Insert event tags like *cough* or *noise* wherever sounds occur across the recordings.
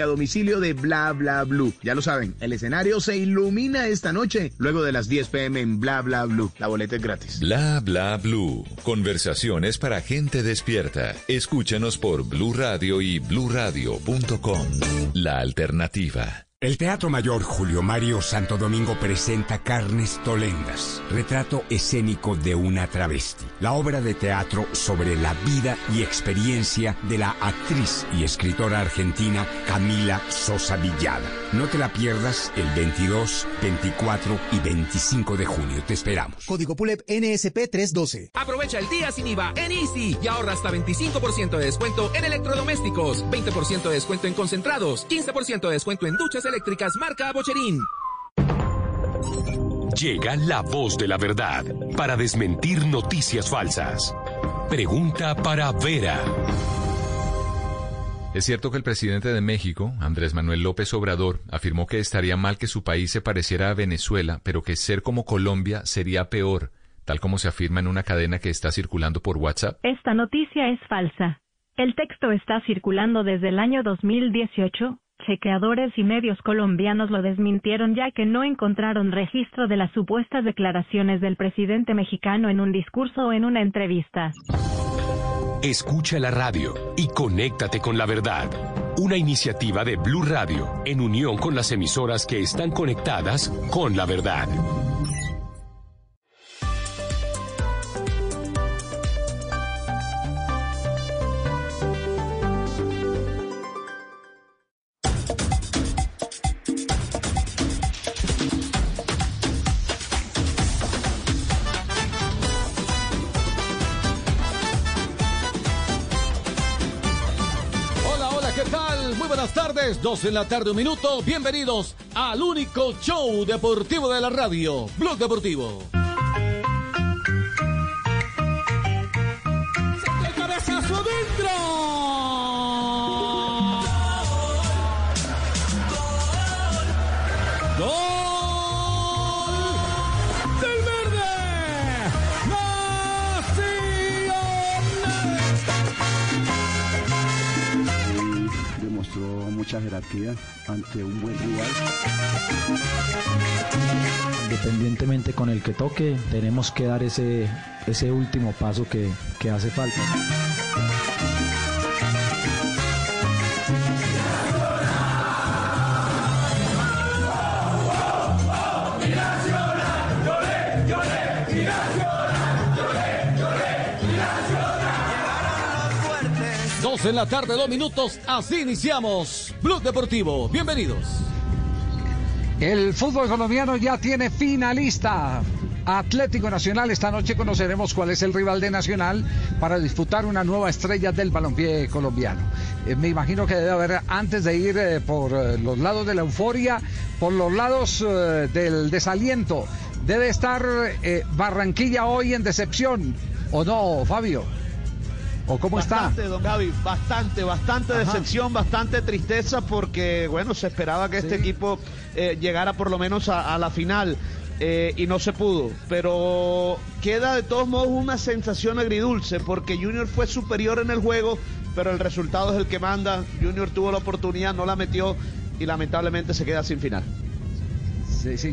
a domicilio de Bla Bla Blue. Ya lo saben, el escenario se ilumina esta noche luego de las 10 pm en Bla Bla Blue. La boleta es gratis. Bla Bla Blue. Conversaciones para gente despierta. Escúchanos por Blue Radio y bluradio.com. La alternativa. El Teatro Mayor Julio Mario Santo Domingo presenta Carnes Tolendas, retrato escénico de una travesti, la obra de teatro sobre la vida y experiencia de la actriz y escritora argentina Camila Sosa Villada. No te la pierdas el 22, 24 y 25 de junio. Te esperamos. Código PULEP NSP 312. Aprovecha el día sin IVA en Easy y ahorra hasta 25% de descuento en electrodomésticos, 20% de descuento en concentrados, 15% de descuento en duchas eléctricas marca Bocherín. Llega la voz de la verdad para desmentir noticias falsas. Pregunta para Vera. Es cierto que el presidente de México, Andrés Manuel López Obrador, afirmó que estaría mal que su país se pareciera a Venezuela, pero que ser como Colombia sería peor, tal como se afirma en una cadena que está circulando por WhatsApp. Esta noticia es falsa. El texto está circulando desde el año 2018 Chequeadores y medios colombianos lo desmintieron ya que no encontraron registro de las supuestas declaraciones del presidente mexicano en un discurso o en una entrevista. Escucha la radio y conéctate con la verdad. Una iniciativa de Blue Radio en unión con las emisoras que están conectadas con la verdad. Dos en la tarde, un minuto. Bienvenidos al único show deportivo de la radio, Blog Deportivo. Mucha jerarquía ante un buen rival. Independientemente con el que toque, tenemos que dar ese, ese último paso que, que hace falta. Dos en la tarde, dos minutos. Así iniciamos Blog Deportivo. Bienvenidos. El fútbol colombiano ya tiene finalista. Atlético Nacional, esta noche conoceremos cuál es el rival de Nacional para disputar una nueva estrella del balompié colombiano. Eh, me imagino que debe haber, antes de ir eh, por eh, los lados de la euforia, por los lados del desaliento, debe estar Barranquilla hoy en decepción, ¿o no, Fabio? ¿O cómo está? Bastante, don Gaby, bastante, bastante Ajá. decepción, bastante tristeza porque, bueno, se esperaba que este equipo eh, llegara por lo menos a, a la final eh, y no se pudo. Pero queda de todos modos una sensación agridulce porque Junior fue superior en el juego, pero el resultado es el que manda. Junior tuvo la oportunidad, no la metió y lamentablemente se queda sin final.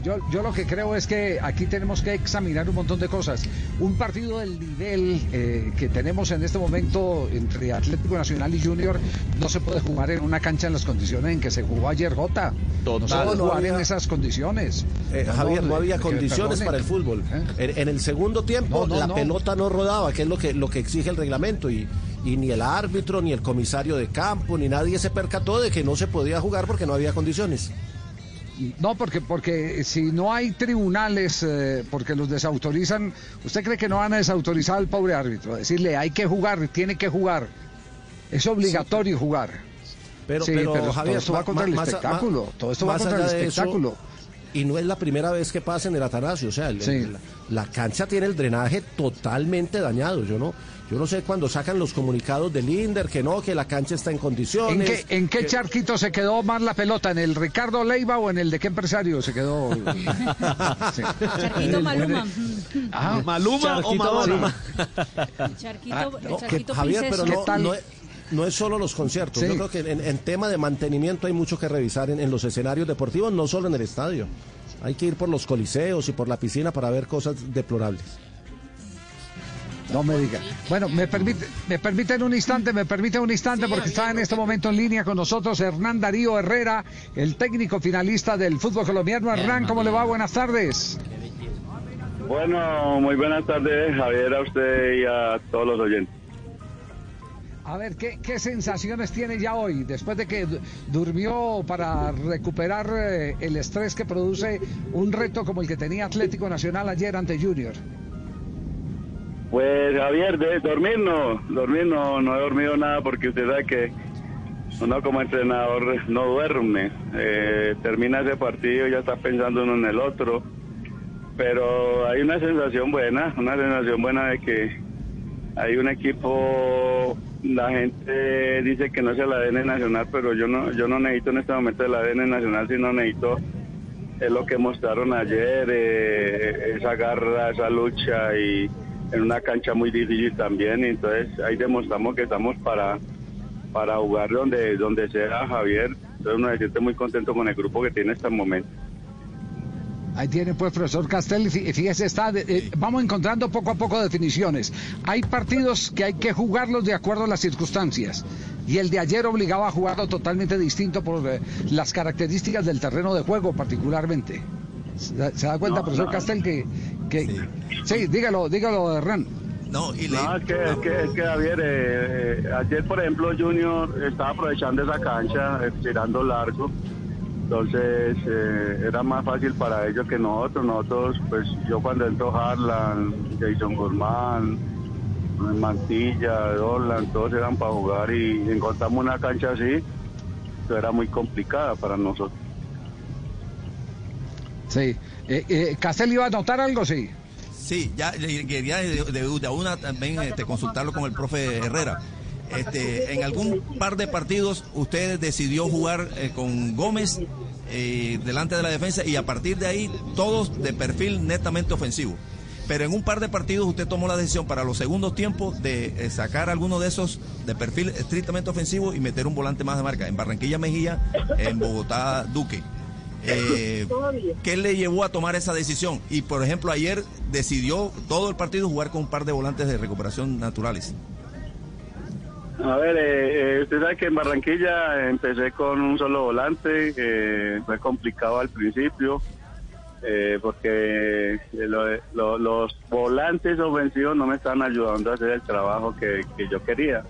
Yo, yo lo que creo es que aquí tenemos que examinar un montón de cosas. Un partido del nivel eh, que tenemos en este momento entre Atlético Nacional y Junior no se puede jugar en una cancha en las condiciones en que se jugó ayer Jota. No se Total. puede No jugar había- en esas condiciones. Eh, No, Javier, no eh, había condiciones perdone. para el fútbol. En, en el segundo tiempo No, no, la no. pelota no rodaba, que es lo que, lo que exige el reglamento. Y, y ni el árbitro, ni el comisario de campo, ni nadie se percató de que no se podía jugar porque no había condiciones. No, porque, porque si no hay tribunales, eh, porque los desautorizan, ¿usted cree que no van a desautorizar al pobre árbitro? Decirle, hay que jugar, tiene que jugar. Es obligatorio jugar. Pero, Sí, pero, pero todo esto va contra el espectáculo, todo esto va contra el eso, espectáculo. y no es la primera vez que pasa en el Atanasio, o sea, el- Sí. el- la, la cancha tiene el drenaje totalmente dañado. Yo no, yo no sé cuando sacan los comunicados del Inder que no, que la cancha está en ¿En condiciones. qué, en qué que- charquito se quedó más la pelota? ¿En el Ricardo Leiva o en el de qué empresario se quedó? *laughs* Sí. Charquito Maluma. Ah, Maluma o Charquito. Maluma. El charquito, Ah, el no, que- charquito Javier, pero no, no, no es solo los conciertos. Sí. Yo creo que en, en tema de mantenimiento hay mucho que revisar en, en los escenarios deportivos, no solo en el estadio. Hay que ir por los coliseos y por la piscina para ver cosas deplorables. No me diga. Bueno, me permite, me permiten un instante, me permite un instante porque está en este momento en línea con nosotros Hernán Darío Herrera, el técnico finalista del fútbol colombiano. Hernán, ¿cómo le va? Buenas tardes. Bueno, muy buenas tardes, Javier, a usted y a todos los oyentes. A ver, ¿qué, qué sensaciones tiene ya hoy después de que du- durmió para recuperar eh, el estrés que produce un reto como el que tenía Atlético Nacional ayer ante Junior? Pues Javier, de dormir no, dormir no, no he dormido nada porque usted sabe que uno como entrenador no duerme. Eh, termina ese partido y ya está pensando uno en el otro. Pero hay una sensación buena, una sensación buena de que hay un equipo, la gente dice que no es el ADN nacional, pero yo no, yo no necesito en este momento el ADN nacional, sino necesito es lo que mostraron ayer, eh, esa garra, esa lucha y en una cancha muy difícil también. Y entonces ahí demostramos que estamos para, para jugar donde, donde sea Javier. Entonces uno se siente muy contento con el grupo que tiene hasta el momento. Ahí tiene pues profesor Castel, fí- fíjese, está de- eh, vamos encontrando poco a poco definiciones. Hay partidos que hay que jugarlos de acuerdo a las circunstancias. Y el de ayer obligaba a jugarlo totalmente distinto por eh, las características del terreno de juego particularmente. ¿Se, da- se da cuenta, No, profesor no. Castel, que... que sí. dígalo, dígalo, Hernán. No, es, que, es, que, es que Javier, eh, eh, ayer por ejemplo Junior estaba aprovechando esa cancha, eh, tirando largo, entonces eh, era más fácil para ellos que nosotros. Nosotros, pues yo cuando entró Harlan, Jason Guzmán, Mantilla, Dolan, todos eran para jugar y encontramos una cancha así, que era muy complicada para nosotros. Sí. Eh, eh, ¿Castel iba a anotar algo? Sí. Sí, ya quería de- de una también este, consultarlo con el profe Herrera. Este, en algún par de partidos usted decidió jugar eh, con Gómez eh, delante de la defensa y a partir de ahí todos de perfil netamente ofensivo. Pero en un par de partidos usted tomó la decisión para los segundos tiempos de eh, sacar alguno de esos de perfil estrictamente ofensivo y meter un volante más de marca. En Barranquilla Mejía, en Bogotá Duque. Eh, ¿Qué le llevó a tomar esa decisión? Y por ejemplo, ayer decidió todo el partido jugar con un par de volantes de recuperación naturales. A ver, eh, eh, usted sabe que en Barranquilla empecé con un solo volante, eh, fue complicado al principio, eh, porque eh, lo- lo- los volantes ofensivos no me están ayudando a hacer el trabajo que, que yo quería.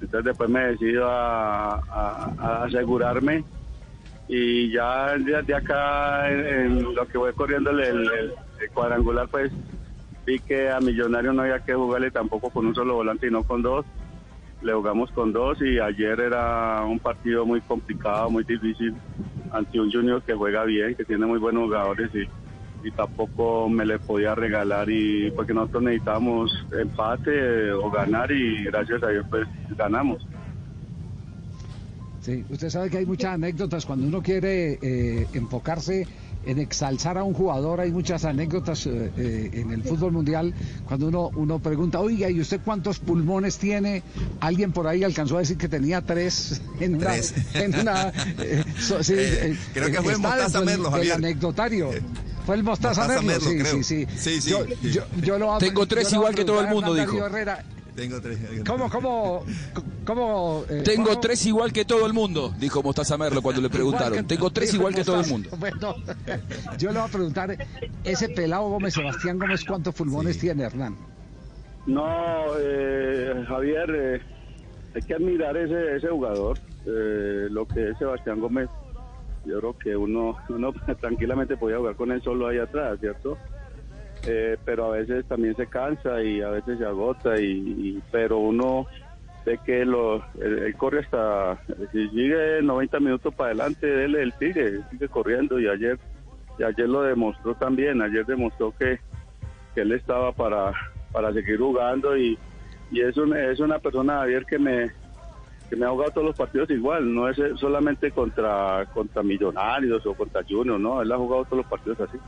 Entonces después me decido a, a- a asegurarme y ya de, de acá en, lo que voy corriendo el, el- cuadrangular pues vi que a Millonario no había que jugarle tampoco con un solo volante y no con dos le jugamos con dos y ayer era un partido muy complicado, muy difícil ante un Junior que juega bien, que tiene muy buenos jugadores y, y tampoco me le podía regalar y porque nosotros necesitábamos empate o ganar y gracias a Dios pues ganamos. Sí, usted sabe que hay muchas anécdotas cuando uno quiere eh, enfocarse en exalzar a un jugador. Hay muchas anécdotas eh, eh, en el fútbol mundial cuando uno, uno pregunta, oiga, ¿y usted cuántos pulmones tiene? Alguien por ahí alcanzó a decir que tenía tres *laughs* en una... Tres. en una, eh, so- sí, creo que fue Mostaza Merlo, del Javier. anecdotario. Fue el Mostaza, Mostaza Merlo, Merlo, sí, creo. sí, sí, Sí, sí. Yo, yo, yo lo Tengo tres yo lo igual que todo el mundo, dijo. Herrera, Tengo tres. ¿Cómo, cómo, cómo? eh, Tengo cómo- tres igual que todo el mundo, dijo Mostaza Merlo cuando le preguntaron. Tengo tres igual que todo el mundo. Bueno, yo le voy a preguntar, ese pelado Gómez, Sebastián Gómez, ¿cuántos pulmones tiene, Hernán? No, eh, Javier, eh, hay que admirar ese, ese jugador, eh, lo que es Sebastián Gómez. Yo creo que uno, uno *laughs* tranquilamente podía jugar con él solo ahí atrás, ¿cierto? Eh, pero a veces también se cansa y a veces se agota, y, pero uno ve que lo, él, corre hasta, si sigue 90 minutos para adelante, él, él sigue, sigue corriendo y ayer, y ayer lo demostró también, ayer demostró que, que él estaba para, para seguir jugando y, y es, un, es una persona, Javier, que me, que me ha jugado todos los partidos igual, no es solamente contra, contra Millonarios o contra Junior, no, él ha jugado todos los partidos así.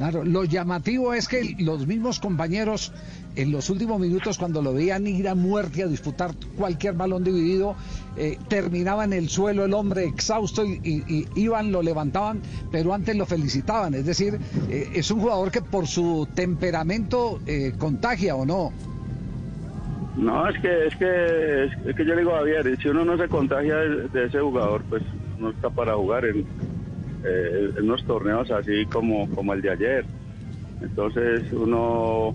Claro, lo llamativo es que los mismos compañeros en los últimos minutos cuando lo veían ir a muerte a disputar cualquier balón dividido, eh, terminaba en el suelo el hombre exhausto y, iban, lo levantaban, pero antes lo felicitaban. Es decir, eh, es un jugador que por su temperamento eh, contagia o no. No, es que, es que, es, que yo digo, Javier, si uno no se contagia de, ese jugador, pues no está para jugar en, eh, unos torneos así como, como el de ayer. Entonces uno,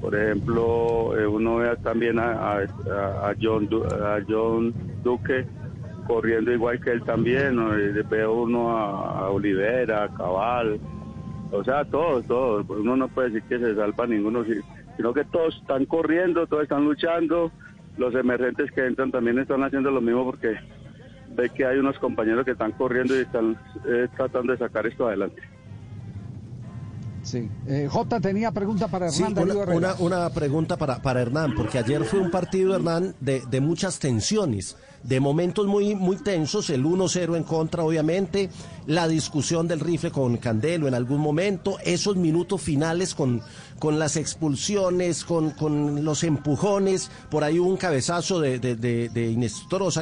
por ejemplo, eh, uno ve también a, a, John, a John Duque corriendo igual que él también, ¿no? ve uno a, Olivera, a Cabal, o sea, todos, todos. Uno no puede decir que se salva ninguno sino que todos están corriendo, todos están luchando, los emergentes que entran también están haciendo lo mismo porque ve que hay unos compañeros que están corriendo y están eh, tratando de sacar esto adelante. Sí. Eh, J tenía pregunta para Hernán. una, una, pregunta para, para Hernán, porque ayer fue un partido, Hernán, de, de muchas tensiones de momentos muy, muy tensos, el 1-0 en contra, obviamente, la discusión del rifle con Candelo en algún momento, esos minutos finales con, con las expulsiones, con, con los empujones, por ahí un cabezazo de, de, de,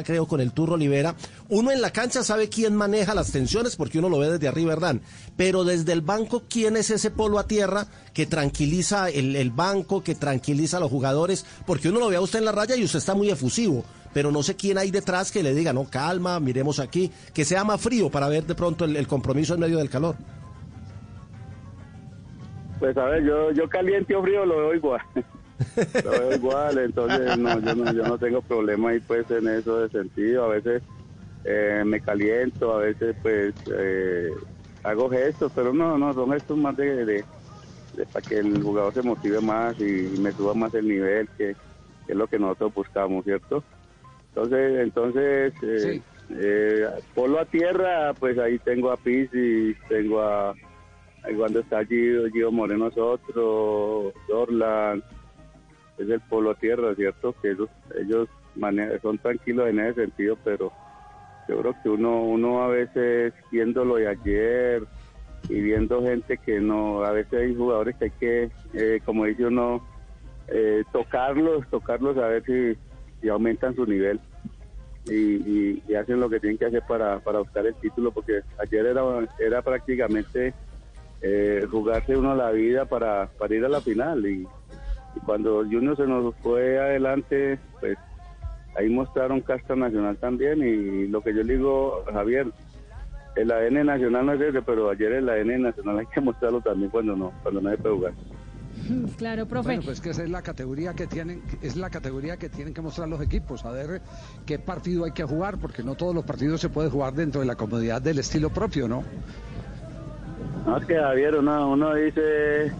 creo, con el Turro Olivera. Uno en la cancha sabe quién maneja las tensiones porque uno lo ve desde arriba, ¿verdad? Pero desde el banco, ¿quién es ese polo a tierra que tranquiliza el, el banco, que tranquiliza a los jugadores? Porque uno lo ve a usted en la raya y usted está muy efusivo pero no sé quién hay detrás que le diga, no, calma, miremos aquí, que sea más frío para ver de pronto el, compromiso en medio del calor. Pues a ver, yo, yo caliente o frío lo veo igual. *laughs* lo veo igual, entonces no, yo, no, yo no tengo problema ahí pues en eso de sentido. A veces eh, me caliento, a veces pues eh, hago gestos, pero no, no, son gestos más de, de, para que el jugador se motive más y me suba más el nivel, que es lo que nosotros buscamos, ¿cierto? Entonces, entonces eh, eh, polo a tierra, pues ahí tengo a Pisi, tengo a, ahí cuando está Gio, Gio Moreno es otro, Dorlan, es el polo a tierra, ¿cierto? Que ellos, ellos son tranquilos en ese sentido, pero yo creo que uno, uno a veces viéndolo de ayer y viendo gente que no, a veces hay jugadores que hay que, eh, como dice uno, eh, tocarlos, tocarlos a ver si y aumentan su nivel y, hacen lo que tienen que hacer para, para buscar el título, porque ayer era, era prácticamente eh, jugarse uno la vida para, para ir a la final y, cuando Junior se nos fue adelante, pues ahí mostraron casta nacional también y lo que yo digo, Javier, el ADN nacional no es ese, pero ayer el ADN nacional *laughs* hay que mostrarlo también cuando no, cuando no hay que jugar. *laughs* Claro, profe. Bueno, pues que esa es la categoría que tienen, es la categoría que tienen que mostrar los equipos, a ver qué partido hay que jugar, porque no todos los partidos se pueden jugar dentro de la comodidad del estilo propio, ¿no? No, es que Javier, uno, uno dice,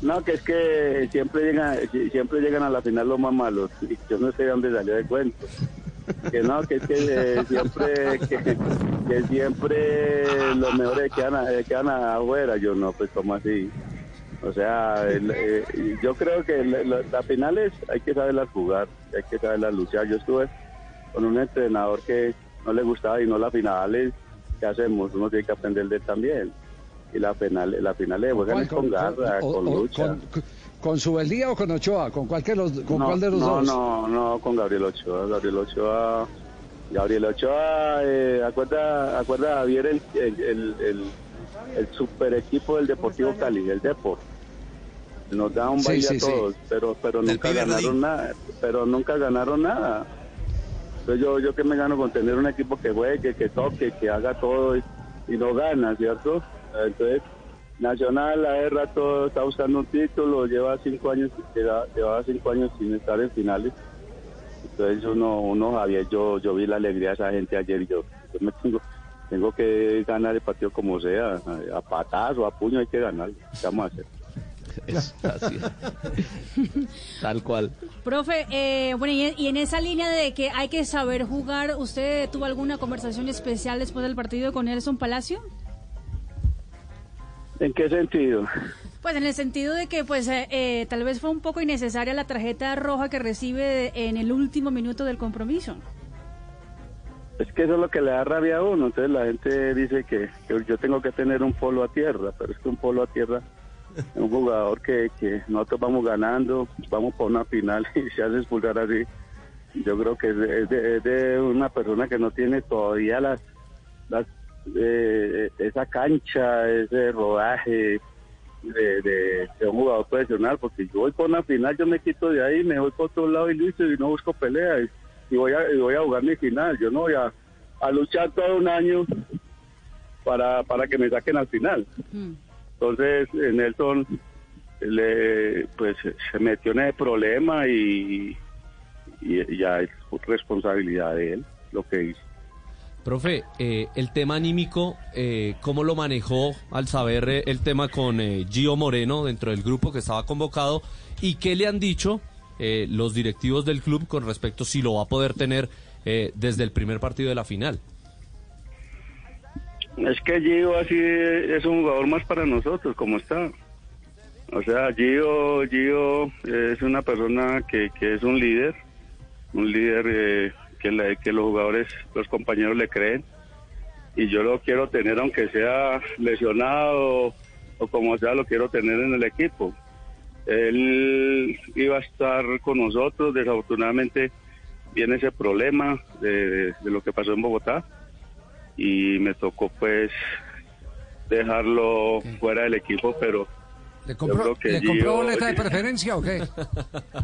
no, que es que siempre llegan, siempre llegan a la final los más malos, y yo no sé de dónde salió de cuento. Que no, que es que eh, siempre, que, siempre los mejores quedan, quedan afuera, yo no, pues como así. O sea, eh, yo creo que las finales hay que saberlas jugar, hay que saberlas luchar. Yo estuve con un entrenador que no le gustaba y no las finales. ¿Qué hacemos? Uno tiene que aprender de él también. Y la final, la final es con, con garra, con, lucha. Con, Subeldía o con Ochoa? ¿Con, cualquier los, con cuál de los dos? No, no, con Gabriel Ochoa. Gabriel Ochoa, Gabriel Ochoa, eh, acuerda, acuerda Javier el, el, el, el super equipo del Deportivo Cali, el Deportivo nos da un baile a todos, pero pero nunca ganaron nada, pero nunca ganaron nada. Entonces yo yo que me gano con tener un equipo que juegue, que toque, que haga todo y, no gana, ¿cierto? Entonces Nacional a rato está buscando un título, lleva cinco años, lleva, cinco años sin estar en finales. Entonces uno, uno Javier, yo, yo vi la alegría de esa gente ayer y yo, yo me tengo, tengo que ganar el partido como sea, a patazo, a puño hay que ganar. ¿Qué vamos a hacer? Es así. *laughs* Tal cual. Profe, eh, bueno, y en, esa línea de que hay que saber jugar, ¿usted tuvo alguna conversación especial después del partido con Nelson Palacio? ¿En qué sentido? Pues en el sentido de que pues eh, eh, tal vez fue un poco innecesaria la tarjeta roja que recibe en el último minuto del compromiso. Es que eso es lo que le da rabia a uno. Entonces la gente dice que, que yo tengo que tener un polo a tierra, pero es que un polo a tierra *laughs* un jugador que, nosotros vamos ganando, vamos por una final *laughs* y se hace expulsar así. Yo creo que es de, es de- una persona que no tiene todavía las, las eh, esa cancha, ese rodaje de, un jugador profesional, porque yo voy por una final, yo me quito de ahí, me voy por otro lado y listo, y no busco pelea, y, voy, a, y voy a jugar mi final. Yo no voy a, a luchar todo un año para, para que me saquen al final. Entonces, Nelson le, pues, se metió en ese problema y, y ya es responsabilidad de él lo que hizo. Profe, eh, el tema anímico, eh, ¿cómo lo manejó al saber eh, el tema con eh, Gio Moreno dentro del grupo que estaba convocado? ¿Y qué le han dicho eh, los directivos del club con respecto si lo va a poder tener desde el primer partido de la final? Es que Gio así es un jugador más para nosotros, como está. O sea, Gio, Gio es una persona que, que es un líder, un líder eh, que, que los jugadores, los compañeros le creen. Y yo lo quiero tener, aunque sea lesionado o como sea, lo quiero tener en el equipo. Él iba a estar con nosotros, desafortunadamente viene ese problema de lo que pasó en Bogotá y me tocó pues dejarlo fuera del equipo, pero ¿Le compró, ¿le compró boleta de preferencia o qué?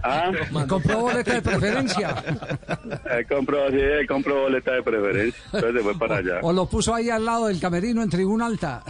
Ah, ¿Le compró boleta de preferencia? él *laughs* compró, sí, él compró boleta de preferencia, entonces se fue para allá. ¿O lo puso ahí al lado del camerino en tribuna alta?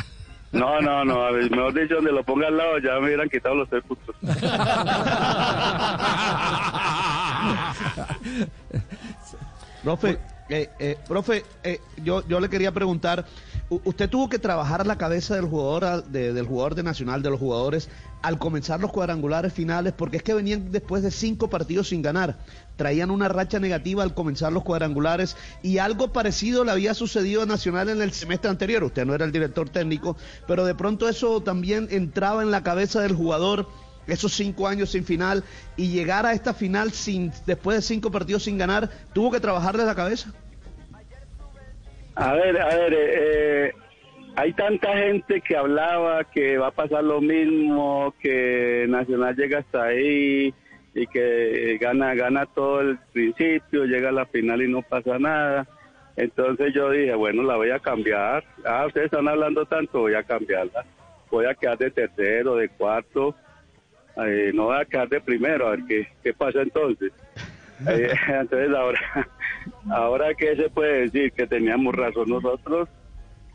No, no, no, a ver, mejor dicho, donde lo ponga al lado ya me hubieran quitado los tres puntos. *laughs* Profe, eh, eh, profe, eh, yo, yo le quería preguntar, usted tuvo que trabajar la cabeza del jugador, del jugador de Nacional, de los jugadores, al comenzar los cuadrangulares finales, porque es que venían después de cinco partidos sin ganar, traían una racha negativa al comenzar los cuadrangulares y algo parecido le había sucedido a Nacional en el semestre anterior. Usted no era el director técnico, pero de pronto eso también entraba en la cabeza del jugador esos cinco años sin final y llegar a esta final sin después de cinco partidos sin ganar, tuvo que trabajarle la cabeza. A ver, a ver, eh, eh, hay tanta gente que hablaba que va a pasar lo mismo, que Nacional llega hasta ahí y que gana, gana todo el principio, llega a la final y no pasa nada. Entonces yo dije, bueno, la voy a cambiar. Ah, ustedes están hablando tanto, voy a cambiarla. Voy a quedar de tercero, de cuarto. Eh, no voy a quedar de primero, a ver qué, qué pasa entonces. *laughs* Eh, *laughs* entonces ahora, ahora qué se puede decir que teníamos razón nosotros.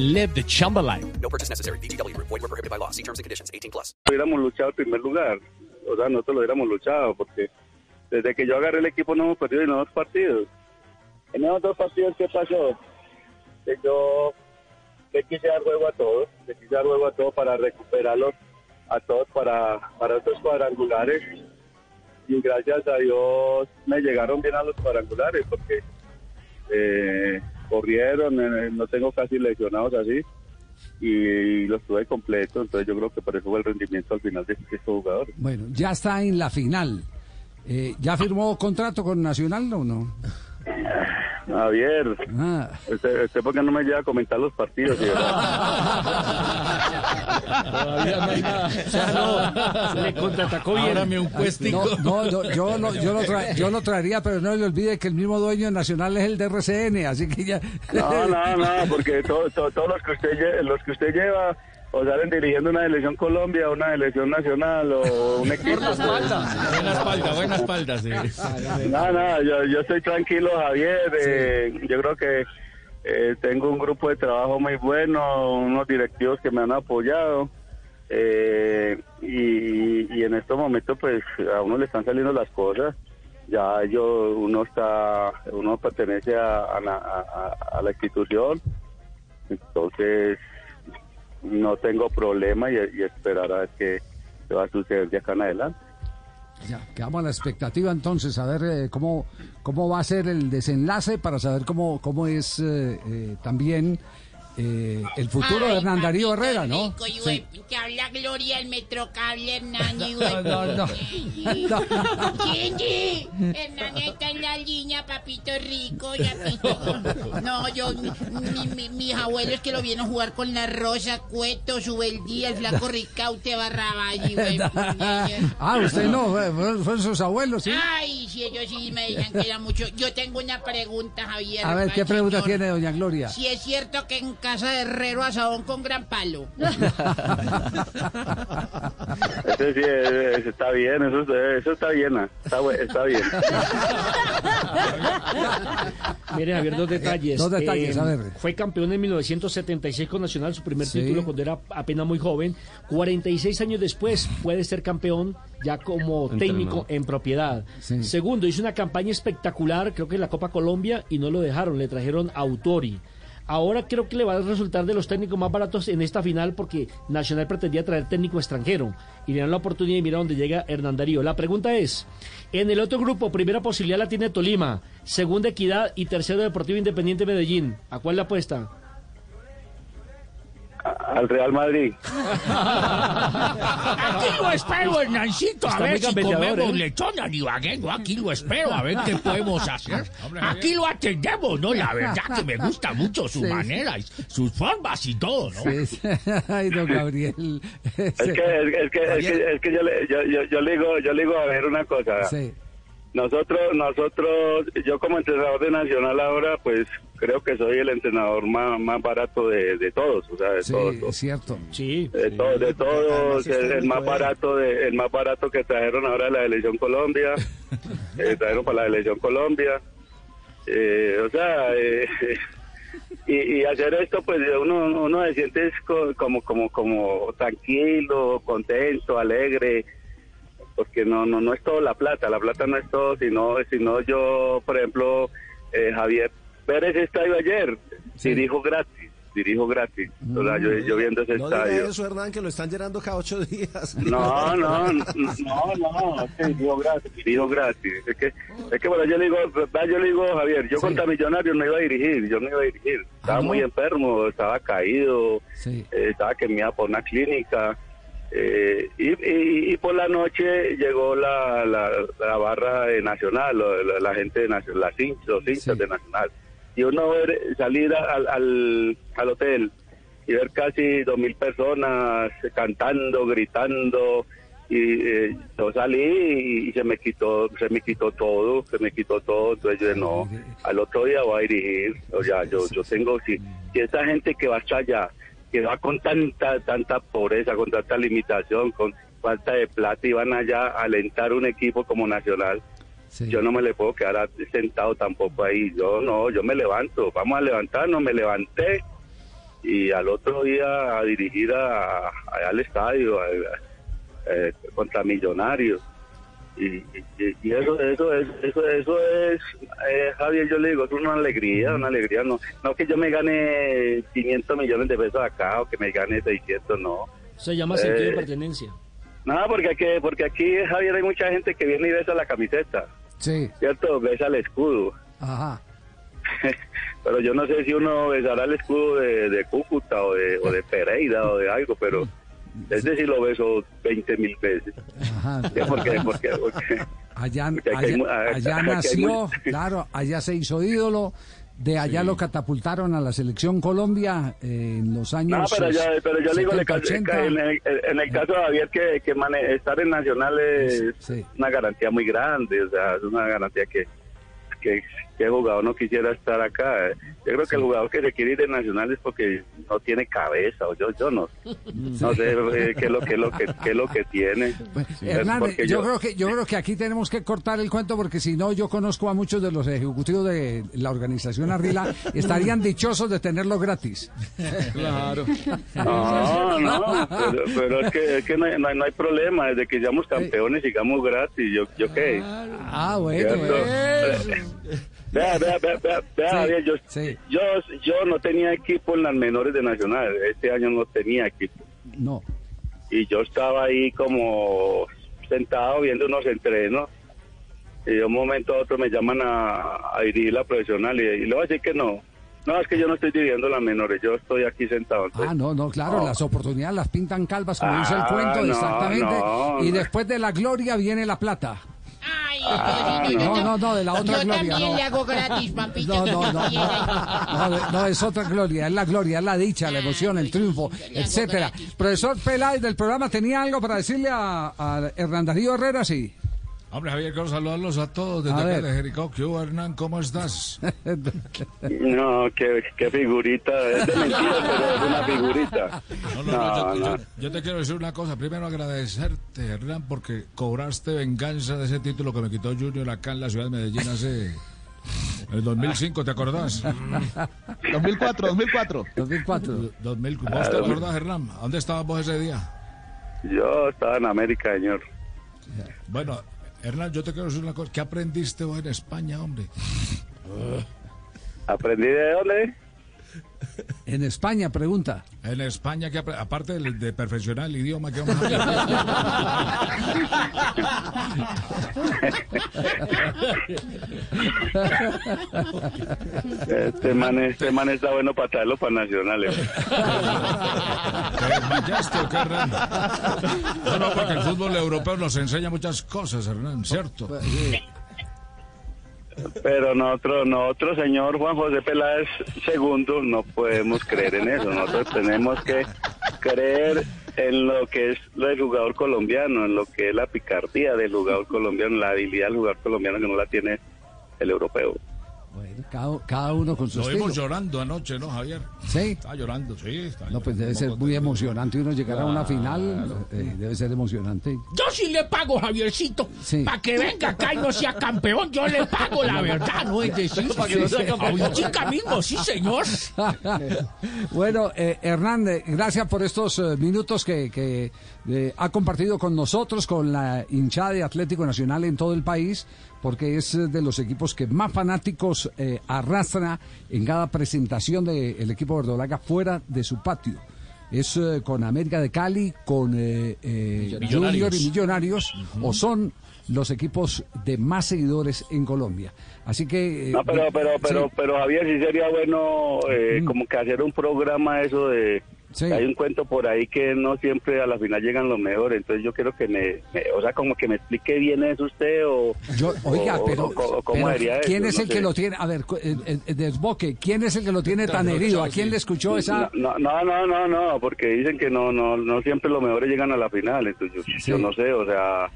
live the Chumba life. No purchase necessary. VGW Group. Void were prohibited by law. See terms and conditions. 18 plus. hubiéramos luchado en primer lugar. O sea, nosotros lo hubiéramos luchado, porque desde que yo agarré el equipo no hemos perdido ni dos partidos. En esos dos partidos, ¿qué pasó? Que yo le quise dar juego a todos, le quise dar juego a todos para recuperarlos a todos para, para estos cuadrangulares. Y gracias a Dios me llegaron bien a los cuadrangulares, porque eh, corrieron, eh, no tengo casi lesionados así y los tuve completos, entonces yo creo que por eso fue el rendimiento al final de estos jugadores. Bueno, ya está en la final. Eh, ¿Ya firmó contrato con Nacional o no? Javier, Ah. usted, usted por qué no me lleva a comentar los partidos? ¿sí? Todavía no hay nada. O sea, no, se le contraatacó bien. Ábrame un puestico. No, no, no, yo, lo, yo, lo tra- yo lo traería, pero no le olvide que el mismo dueño de Nacional es el de RCN, así que ya... No, no, no, porque to- to- todos los que usted lle- los que usted lleva o salen dirigiendo una selección Colombia, una selección nacional o un equipo. Buena espalda, buena espalda, buena espalda, sí. No, no, yo, yo estoy tranquilo, Javier. eh, yo creo que eh, tengo un grupo de trabajo muy bueno, unos directivos que me han apoyado. eh, y, y en estos momentos, pues, a uno le están saliendo las cosas. ya yo uno está uno pertenece a, a la, a- a la institución entonces no tengo problema y, y esperar a ver qué, va a suceder de acá en adelante. Ya, quedamos a la expectativa entonces a ver eh, cómo, cómo va a ser el desenlace para saber cómo, cómo es eh, eh, también eh, el futuro de Hernán Darío Herrera, ¿no? Rico, y Sí. Te habla Gloria el Metrocable Hernán y No, no, no. *laughs* Gigi, Hernán está en la línea, papito rico, papito. No, yo, mi- mi- mis abuelos que lo vieron jugar con la Rosa, Cueto, Subeldía, el flaco Ricaute, Barrabás, y güey. *laughs* ah, usted no, fue- fueron, sus abuelos, ¿sí? Ay, si ellos sí me decían que era mucho. Yo tengo una pregunta, Javier. A ver, ¿qué pregunta señor. tiene doña Gloria? Si es cierto que en casa de Herrero asadón con gran palo. *laughs* Ese sí, eh, ese está bien, eso, eso está bien, ah, está, está bien. *laughs* Mire, Javier, dos detalles. Dos detalles, a ver. Fue campeón en 1976 con Nacional, su primer Sí. título cuando era apenas muy joven. 46 años después puede ser campeón ya como Entrenador. técnico en propiedad. Segundo, hizo una campaña espectacular, creo que en la Copa Colombia, y no lo dejaron, le trajeron a Autori. Ahora creo que le va a resultar de los técnicos más baratos en esta final porque Nacional pretendía traer técnico extranjero y le dan la oportunidad y mira dónde llega Hernán Darío. La pregunta es, en el otro grupo, primera posibilidad la tiene Tolima, segunda Equidad y tercero Deportivo Independiente Medellín. ¿A cuál le apuesta? Al Real Madrid. Aquí lo espero, Hernancito, a Está ver si comemos ¿eh? lechón anibagueño. Aquí lo espero, a ver qué *laughs* podemos hacer. Aquí lo atendemos, ¿no? La verdad que me gusta mucho su Sí. manera, y sus formas y todo, ¿no? Sí, sí. *laughs* Ay, don Gabriel. Es que, es, que- es que, es que, es que yo, le, yo, yo, yo le digo, yo le digo a ver una cosa. Sí. Nosotros, nosotros, yo como entrenador de Nacional ahora, pues creo que soy el entrenador más, más barato de, de todos, o sea, de Sí, todos. es cierto. Sí. De, to- de todos, el, el más barato de, el más barato que trajeron ahora la selección Colombia, *laughs* eh, trajeron para la selección Colombia, Eh, o sea, eh, *laughs* y, y hacer esto, pues uno, uno se siente es co- como, como, como tranquilo, contento, alegre, porque no, no, no es todo la plata, la plata no es todo, sino, sino yo, por ejemplo, eh, Javier Pérez estadio ayer, dirijo gratis, dirijo gratis, o sea, yo, yo viendo ese No diga estadio. eso, Hernán, que lo están llenando cada ocho días. No, no, no, no, no, es que dirijo gratis, dirijo gratis. Es que, es que bueno, yo le digo, yo le digo, Javier, yo contra Millonarios no iba a dirigir, yo no iba a dirigir. Estaba Ah, ¿no? muy enfermo, estaba caído, Sí. eh, estaba que me iba por una clínica. Eh, y, y, y por la noche llegó la, la, la barra de Nacional, la, la gente de Nacional, las hinchas, los hinchas de Nacional. Y uno ver, salir al, al, al hotel y ver casi dos mil personas cantando, gritando. Y eh, yo salí y, se me quitó se me quitó todo se me quitó todo. Entonces yo no al otro día voy a dirigir. O sea yo yo tengo si, si esa gente que va hasta allá que va con tanta tanta pobreza con tanta limitación con falta de plata y van allá a alentar un equipo como Nacional yo no me le puedo quedar sentado tampoco ahí. Yo no yo me levanto. Vamos a levantarnos. Me levanté y al otro día a dirigir a, al estadio a- a- eh, contra Millonarios y, y- y eso eso es eso eso es eh, Javier yo le digo es una alegría una alegría no no que yo me gane 500 millones de pesos acá o que me gane 600 no Se llama sentido de Eh, pertenencia. nada porque aquí porque aquí Javier hay mucha gente que viene y besa la camiseta Sí. cierto besa el escudo Ajá. *laughs* pero yo no sé si uno besará el escudo de, de Cúcuta o de, o de *laughs* Pereira o de algo, pero ese sí lo beso 20 mil veces. Ajá. ¿Qué? Porque, porque, porque Allá, hay allá, hay nació, claro, allá se hizo ídolo, de allá lo catapultaron a la selección Colombia eh, en los años no, pero yo, pero yo le digo, le 70, ca- 80. en el, en el caso de Javier, que, que mane- estar en Nacional es una garantía muy grande, o sea, es una garantía que, que, qué jugador no quisiera estar acá. Yo creo que el jugador que se quiere ir de Nacional es porque no tiene cabeza, o yo, yo no, no sé eh, qué es lo que, es lo que, qué es lo que tiene. Es Hernán, porque yo, creo que yo creo que aquí tenemos que cortar el cuento porque si no yo conozco a muchos de los ejecutivos de la organización Arrila *laughs* estarían dichosos de tenerlo gratis. Claro. *laughs* No, no, pero, pero es que, es que no, hay, no hay- no hay problema, desde que seamos campeones sigamos gratis, yo, yo qué. Ah, bueno. *laughs* *laughs* Vea, vea, vea, vea, vea, yo, yo, yo no tenía equipo en las menores de Nacional, este año no tenía equipo. No. Y yo estaba ahí como sentado viendo unos entrenos y de un momento a otro me llaman a, a dirigir la profesional y, y le voy a decir que no. No, es que yo no estoy dirigiendo las menores, yo estoy aquí sentado. entonces- Ah, no, no, claro, No. las oportunidades las pintan calvas, como dice el Ah, cuento, no, exactamente. no, y después de la gloria viene la plata. Ah, no, no, no, de la otra yo gloria. también no. le hago gratis, papito. No, no, no, no, no, no, es otra gloria, es la gloria, es la dicha, la emoción, el triunfo, etcétera. Profesor Peláez del programa, ¿tenía algo para decirle a, a Hernán Darío Herrera? Sí. Hombre, Javier, quiero saludarlos a todos desde A acá ver. de Jericó. ¿Qué hubo, Hernán? ¿Cómo estás? *laughs* No, qué, qué figurita, es de mentira, pero es una figurita. No, no, no, yo, yo- yo te quiero decir una cosa. Primero agradecerte, Hernán, porque cobraste venganza de ese título que me quitó Junior acá en la ciudad de Medellín hace... En *laughs* el 2005, ¿te acordás? 2004, 2004. 2004. 2000, ¿Vos te acordás, Hernán? ¿A ¿Dónde estabas vos ese día? Yo estaba en América, señor. Bueno, Hernán, yo te quiero decir una cosa. ¿Qué aprendiste vos en España, hombre? ¿Aprendí de dónde? En España, pregunta. En España, que aparte de, de perfeccionar el idioma que vamos Este man, este man está bueno para traerlo para nacionales. ¿Te desmayaste o qué, Hernán? No, no, porque el fútbol europeo nos enseña muchas cosas, Hernán, ¿cierto? Pero nosotros, nosotros, señor Juan José Peláez segundo, no podemos creer en eso. Nosotros tenemos que creer en lo que es del jugador colombiano, en lo que es la picardía del jugador colombiano, la habilidad del jugador colombiano que no la tiene el europeo. Bueno, cada, cada uno con su Lo estilo. vimos llorando anoche, ¿no, Javier? Sí. Está llorando, sí. Está No, pues debe ser muy emocionante uno llegar a una final. eh, debe ser emocionante. Yo sí le pago, Javiercito. Sí. Para que venga acá y no sea campeón, yo le pago la verdad, ¿no? Es decir, *laughs* Para que no sea campeón. chica mismo, sí, señor. *laughs* bueno, eh, Hernández, gracias por estos eh, minutos que, que, eh, ha compartido con nosotros, con la hinchada de Atlético Nacional en todo el país, porque es eh, de los equipos que más fanáticos eh, arrastra en cada presentación del equipo verdolaga fuera de su patio. Es eh, con América de Cali, con eh, eh, Millonarios. Junior y Millonarios, o son los equipos de más seguidores en Colombia. Así que... eh, No, pero, pero, pero, sí. pero Javier, sí sería bueno eh, como que hacer un programa eso de... Hay un cuento por ahí que no siempre a la final llegan los mejores, entonces yo quiero que me, me- o sea, como que me explique bien eso usted o... Yo, oiga, o- pero, o- o cómo pero ¿quién eso? es No el que sé. lo tiene? A ver, cu- eh, eh, desboque, ¿quién es el que lo tiene tan herido? ¿A quién le escuchó esa? No, no, no, no, no, porque dicen que no, no, no siempre los mejores llegan a la final, entonces yo, yo no sé, o sea,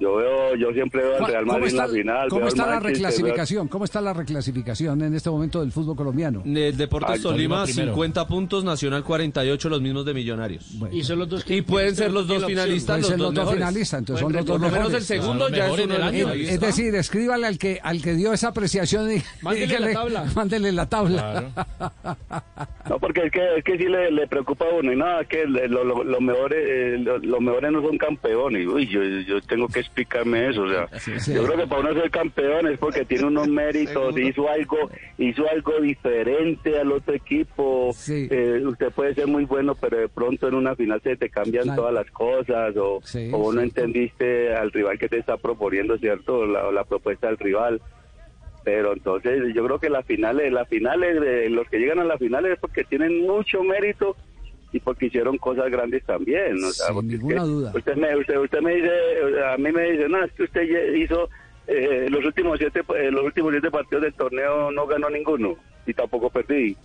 yo veo, yo siempre veo al Real ¿Cómo Madrid en está, la final. cómo está la reclasificación? ¿Cómo está la reclasificación en este momento del fútbol colombiano? El Deportes Ay, Tolima Tolima, primero. 50 puntos, Nacional 48, los mismos de Millonarios. Y son los dos que Y pueden ser los dos finalistas, Pueden los ser dos los dos mejores. finalistas, entonces son los dos Por lo menos el mejores. segundo ya es uno los Es, mejores. es decir, escríbale al que al que dio esa apreciación y *laughs* Mándele dígale- la tabla. mándele la tabla. *laughs* No, porque es que, es que sí le, le preocupa a uno, y nada, que lo- lo- lo- los mejores eh, lo- los mejores no son campeones, uy, yo, yo tengo que explicarme eso, o sea, sí. yo creo que para uno ser campeón es porque tiene unos *laughs* méritos, hizo algo, hizo algo diferente al otro equipo, Eh, usted puede ser muy bueno, pero de pronto en una final se te cambian Claro. todas las cosas, o, Sí, no sí. entendiste al rival que te está proponiendo, ¿cierto? La, la propuesta del rival. Pero entonces yo creo que las finales, las finales de los que llegan a las finales es porque tienen mucho mérito y porque hicieron cosas grandes también. O sea, Sin es ninguna que duda. Usted me, usted, usted me dice, a mí me dice, no, es que usted ya hizo eh, los últimos siete, eh, los últimos siete partidos del torneo no ganó ninguno y tampoco perdí.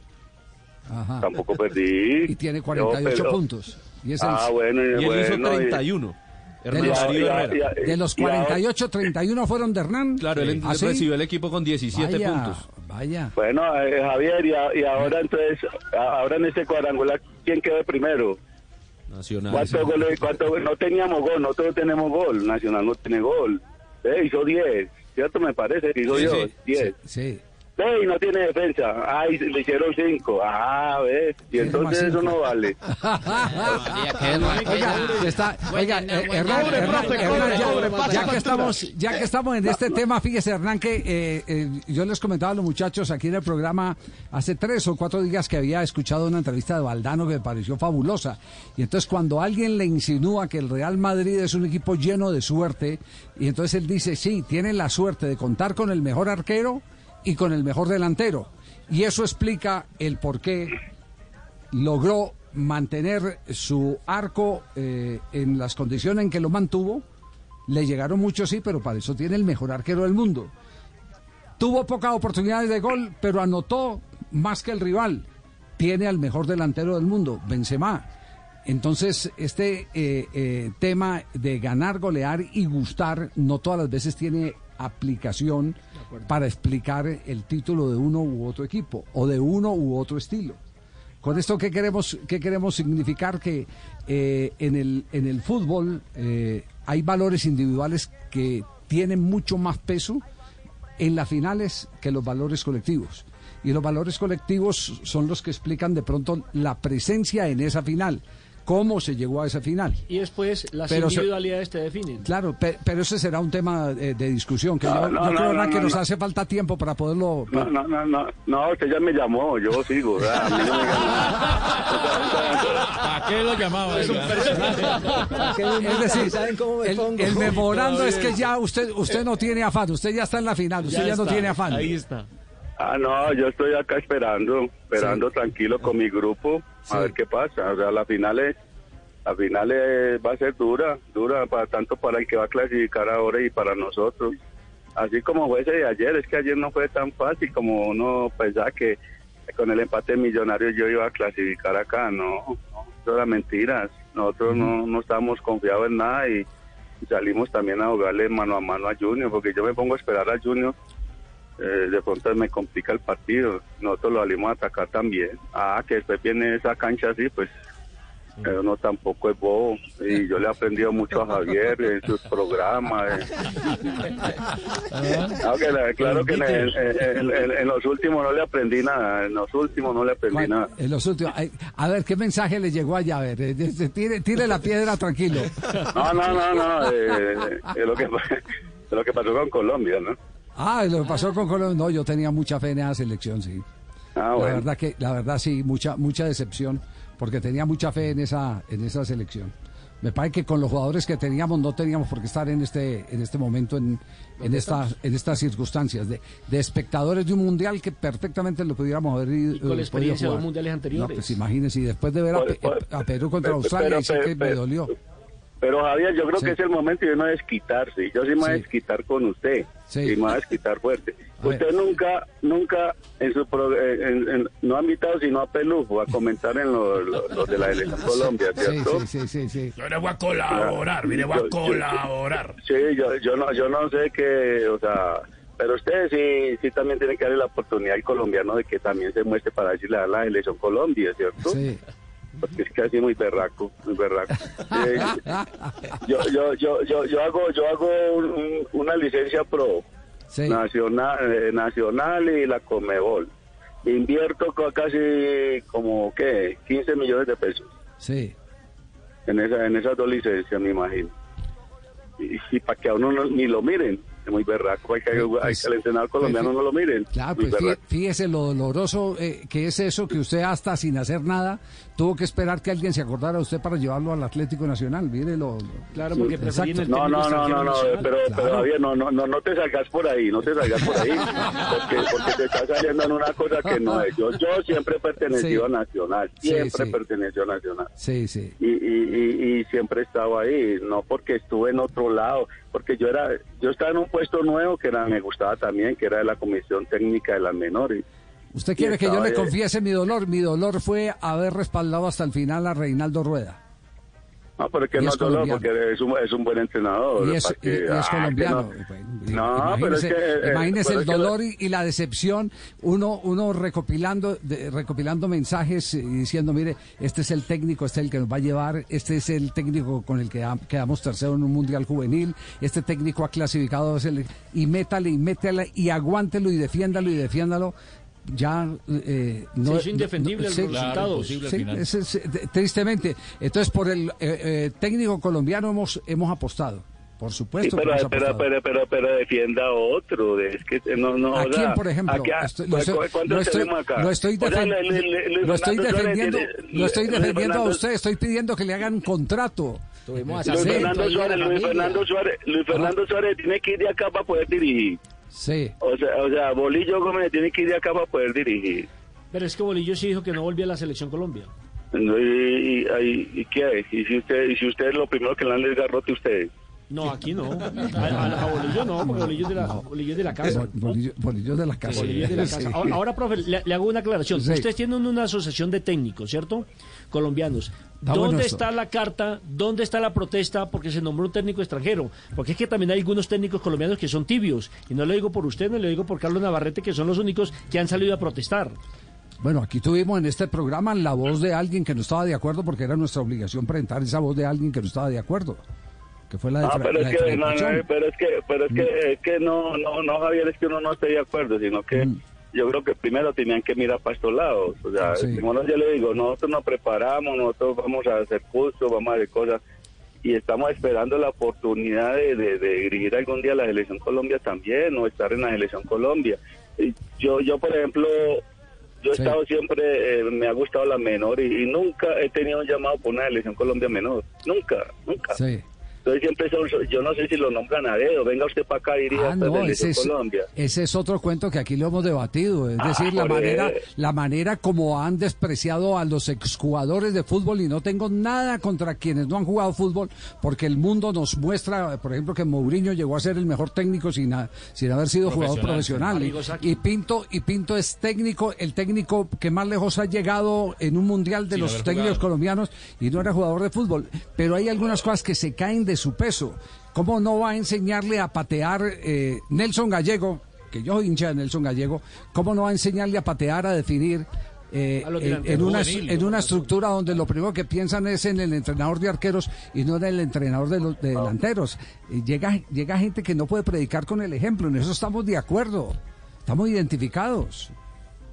Ajá. Tampoco perdí. Y tiene 48 Yo, pero- puntos. Y es el- ah, bueno, Y él hizo bueno, y- 31. De los, Darío Herrera. de los 48, 31 fueron de Hernán. Claro, él ¿Ah, sí? recibió el equipo con 17 Vaya, puntos. Vaya. Bueno, eh, Javier, y, a- y ahora entonces, a- ahora en este cuadrangular, ¿quién quedó primero? Nacional. ¿Cuántos goles? cuántos- no teníamos gol, nosotros tenemos gol. Nacional no tiene gol. Eh, hizo 10, ¿cierto? Me parece que hizo Sí, yo, sí, 10. Sí. Ve, y no tiene defensa. Ay, le hicieron 5. Ah, ves. Y entonces eso no vale. Oiga, está, oiga, eh, Hernán, ya, que estamos, ya que estamos en este tema, fíjese Hernán que eh, eh, yo les comentaba a los muchachos aquí en el programa hace tres o cuatro días que había escuchado una entrevista de Valdano que me pareció fabulosa. Y entonces cuando alguien le insinúa que el Real Madrid es un equipo lleno de suerte, y entonces él dice, sí, tiene la suerte de contar con el mejor arquero y con el mejor delantero. Y eso explica el por qué logró mantener su arco eh, en las condiciones en que lo mantuvo. Le llegaron muchos, sí, pero para eso tiene el mejor arquero del mundo. Tuvo pocas oportunidades de gol, pero anotó más que el rival. Tiene al mejor delantero del mundo, Benzema. Entonces, este eh, eh, tema de ganar, golear y gustar, no todas las veces tiene aplicación para explicar el título de uno u otro equipo o de uno u otro estilo. Con esto, ¿qué queremos, qué queremos significar? Que eh, en, el, en el fútbol eh, hay valores individuales que tienen mucho más peso en las finales que los valores colectivos. Y los valores colectivos son los que explican de pronto la presencia en esa final, cómo se llegó a esa final. Y después las Pero se- individualidades te definen. Claro, pe- pero ese será un tema eh, de discusión que No, yo, no, yo no, creo que no, nos no. hace falta tiempo para poderlo... No, no, no, no, no, usted ya me llamó, yo sigo. A mí no me ¿A qué lo llamaba? Es decir, el, el memorando es que ya usted usted no tiene afán, usted ya está en la final, usted ya, no tiene afán. está. Ah, no, yo estoy acá esperando, esperando tranquilo con mi grupo, a ver qué pasa. O sea, la final es, la final es- va a ser dura, dura para tanto para el que va a clasificar ahora y para nosotros. Así como fue ese de ayer, es que ayer no fue tan fácil como uno pensaba que con el empate millonario yo iba a clasificar acá, no, no, eso era mentiras. Nosotros no, no estábamos confiados en nada y salimos también a jugarle mano a mano a Junior, porque yo me pongo a esperar a Junior eh, de pronto me complica el partido. Nosotros lo salimos a atacar también. Ah, que después viene esa cancha así, pues eh, uno tampoco es bobo. Y yo le he aprendido mucho a Javier en sus programas. eh. *laughs* Claro que en, en- en- en- en los últimos no le aprendí nada. En los últimos no le aprendí nada. En los últimos, a ver, ¿qué mensaje le llegó allá? A ver, eh, tire, tire la piedra tranquilo. No, no, no, no. eh, lo que, *laughs* es lo que pasó con Colombia, ¿no? Ah, lo que pasó con Colombia, no, yo tenía mucha fe en esa selección, sí. Ah, La bueno. verdad que, la verdad sí, mucha, mucha decepción, porque tenía mucha fe en esa, en esa selección. Me parece que con los jugadores que teníamos no teníamos por qué estar en este, en este momento, en, en estas, en estas circunstancias de, de espectadores de un mundial que perfectamente lo pudiéramos haber ido. Y con la eh, experiencia de jugar. mundiales anteriores. No, pues imagínese, y después de ver a, Pues, Pe- a Perú contra pero- Australia, sí que me dolió. Pero Javier, yo creo Sí. que es el momento de uno desquitarse. Yo sí me voy a desquitar con usted. Sí. Y me voy a desquitar fuerte. A ver. usted nunca, nunca en su pro- en- en- no ha invitado sino a Pelufo a comentar en los lo, de la elección *laughs* Colombia, Sí, ¿cierto? sí, sí, sí, sí. Yo le voy a colaborar, mire, voy Yo- a yo- colaborar. Sí, yo, yo no, yo no sé qué, o sea, pero usted sí, sí también tiene que darle la oportunidad al colombiano de que también se muestre para decirle a la elección Colombia, ¿cierto? Sí. Porque es que así muy berraco, muy berraco. *laughs* Eh, yo, yo, yo, yo, yo hago, yo hago un- un- una licencia pro Sí. nacional, eh, nacional y la Comebol. Invierto casi como qué, 15 millones de pesos Sí. en esa, en esas dos licencias, me imagino. Y, para que a uno no- ni lo miren, es muy berraco, hay que, hay Pues, que al entrenador colombiano pues, no lo miren. Claro, pues fíjese lo doloroso eh, que es eso, que usted hasta sin hacer nada tuvo que esperar que alguien se acordara de usted para llevarlo al Atlético Nacional. Mire lo. Claro, porque preferían el No, no, no, no, no, pero, pero Claro. Javier, no, no, no, no te salgas por ahí, no te salgas por ahí, porque, porque te estás saliendo en una cosa que no es. Yo, yo siempre he pertenecido Sí. a Nacional, Sí, siempre sí. perteneció a Nacional. Sí, sí. Y, y, y, y siempre he estado ahí, no porque estuve en otro lado, porque yo era, yo estaba en un puesto nuevo que era, me gustaba también, que era de la Comisión Técnica de las Menores. ¿Usted quiere que yo le confiese mi dolor? Mi dolor fue haber respaldado hasta el final a Reinaldo Rueda. No, pero es que Y no es colombiano. porque es un, es un buen entrenador. Y es, para que- y- y es ah, colombiano. No, No, pero es Imagínese, que... imagínese pero el que- dolor y, la decepción, uno, uno recopilando, de- recopilando mensajes y diciendo, mire, este es el técnico, este es el que nos va a llevar, este es el técnico con el que quedamos tercero en un mundial juvenil, este técnico ha clasificado, y métale y métale y aguántelo y defiéndalo y defiéndalo. Ya eh, no hizo indefendible el sí, resultado. sí, es, eh, tristemente. Entonces, por el eh, eh, técnico colombiano hemos, hemos apostado. Por Sí, supuesto pero, que pero, pero, pero, pero defienda a otro. Es que no, no, ¿A o sea, quién, por ejemplo? Estoy- lo estoy- ¿cuántos lo estoy- tenemos acá? lo estoy O sea, defen- le- le- le- Luis lo estoy Fernando Suárez defendiendo, lo estoy defendiendo a usted, estoy pidiendo que le hagan un contrato. Luis. Fernando Suárez, Luis Fernando Suárez, Luis Fernando Suárez tiene que ir de acá para poder dirigir. Sí. O sea, o sea, Bolillo Gómez tiene que ir de acá para poder dirigir. Pero es que Bolillo sí dijo que no volvía a la selección Colombia. ¿Y, y, y- y qué? ¿Y si usted, y si usted es lo primero que le dan el garrote a usted? No, aquí no. A, a- no, porque Bolillo es de la, de la casa. Bol- Bolillo, bolillo de la casa. De la casa. Ahora, ahora, profe, le, le hago una aclaración. Ustedes tienen una asociación de técnicos, ¿cierto? Colombianos. Está bueno ¿Dónde está la carta? ¿Dónde está la protesta? Porque se nombró un técnico extranjero. Porque es que también hay algunos técnicos colombianos que son tibios. Y no lo digo por usted, no lo digo por Carlos Navarrete, que son los únicos que han salido a protestar. Bueno, aquí tuvimos en este programa la voz de alguien que no estaba de acuerdo porque era nuestra obligación presentar esa voz de alguien que no estaba de acuerdo. Que fue la de, Ah, pero la es que, no, no, Pachón. pero es que, pero es que, es que no, no, no, Javier, es que uno no esté de acuerdo, sino que yo creo que primero tenían que mirar para estos lados. O sea, Sí. yo le digo, nosotros nos preparamos, nosotros vamos a hacer cursos, vamos a hacer cosas, y estamos esperando la oportunidad de, de- de dirigir algún día la selección Colombia también, o estar en la selección Colombia. Y Yo, yo por ejemplo, yo he Sí. estado siempre, eh, me ha gustado la menor, y, y nunca he tenido un llamado por una selección Colombia menor. Nunca, nunca. Sí. Entonces siempre son, yo no sé si lo nombran a dedo, venga usted para acá y dirija Ah, no, ese es, Colombia. ese es otro cuento que aquí lo hemos debatido. Es Ah, decir, la manera, la manera como han despreciado a los exjugadores de fútbol y no tengo nada contra quienes no han jugado fútbol, porque el mundo nos muestra, por ejemplo, que Mourinho llegó a ser el mejor técnico sin, a- sin haber sido jugador Profesional. Y- Pinto, y Pinto es técnico, el técnico que más lejos ha llegado en un mundial de Sin los técnicos jugado. colombianos y no era jugador de fútbol. Pero hay algunas cosas que se caen de su peso. ¿Cómo no va a enseñarle a patear eh, Nelson Gallego, que yo soy hincha de Nelson Gallego, cómo no va a enseñarle a patear, a definir eh, en, una, Juvenil, en una estructura donde lo primero que piensan es en el entrenador de arqueros y no en el entrenador de los de delanteros? Y llega, llega gente que no puede predicar con el ejemplo, en eso estamos de acuerdo, estamos identificados.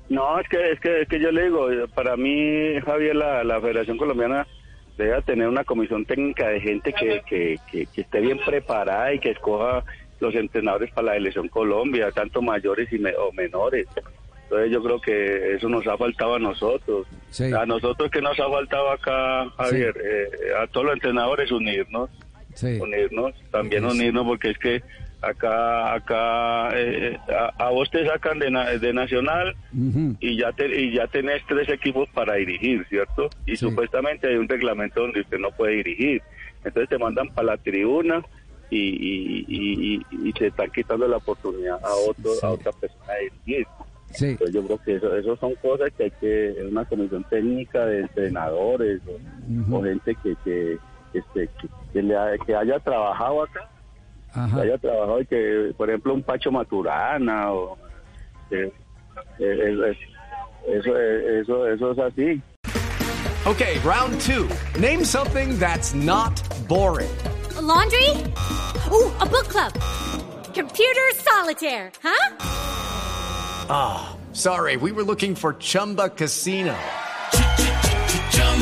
No, es que, es que, es que yo le digo, para mí, Javier, la, la Federación Colombiana debe tener una comisión técnica de gente que, que, que, que esté bien preparada y que escoja los entrenadores para la selección Colombia, tanto mayores y me- o menores. Entonces yo creo que eso nos ha faltado a nosotros. Sí. A nosotros que nos ha faltado acá, Javier, eh, a todos los entrenadores unirnos, Sí. unirnos, también unirnos porque es que acá, acá, eh, a, a vos te sacan de, de Nacional y ya te, y ya tenés tres equipos para dirigir, ¿cierto? Y supuestamente hay un reglamento donde usted no puede dirigir. Entonces te mandan para la tribuna y, y, y, y- y te están quitando la oportunidad a otro a otra persona de dirigir. Sí. Entonces yo creo que eso, eso son cosas que hay que, es una comisión técnica de entrenadores o, o gente que, que, este, que, que le ha- que haya trabajado acá que haya trabajado y que, por ejemplo, un Pacho Maturana o eh, eh, eso, eh, eso, eso es así. Okay, round two. Name something that's not boring. A laundry? Ooh, a book club. Computer solitaire, huh? Ah, sorry, we were looking for Chumba Casino.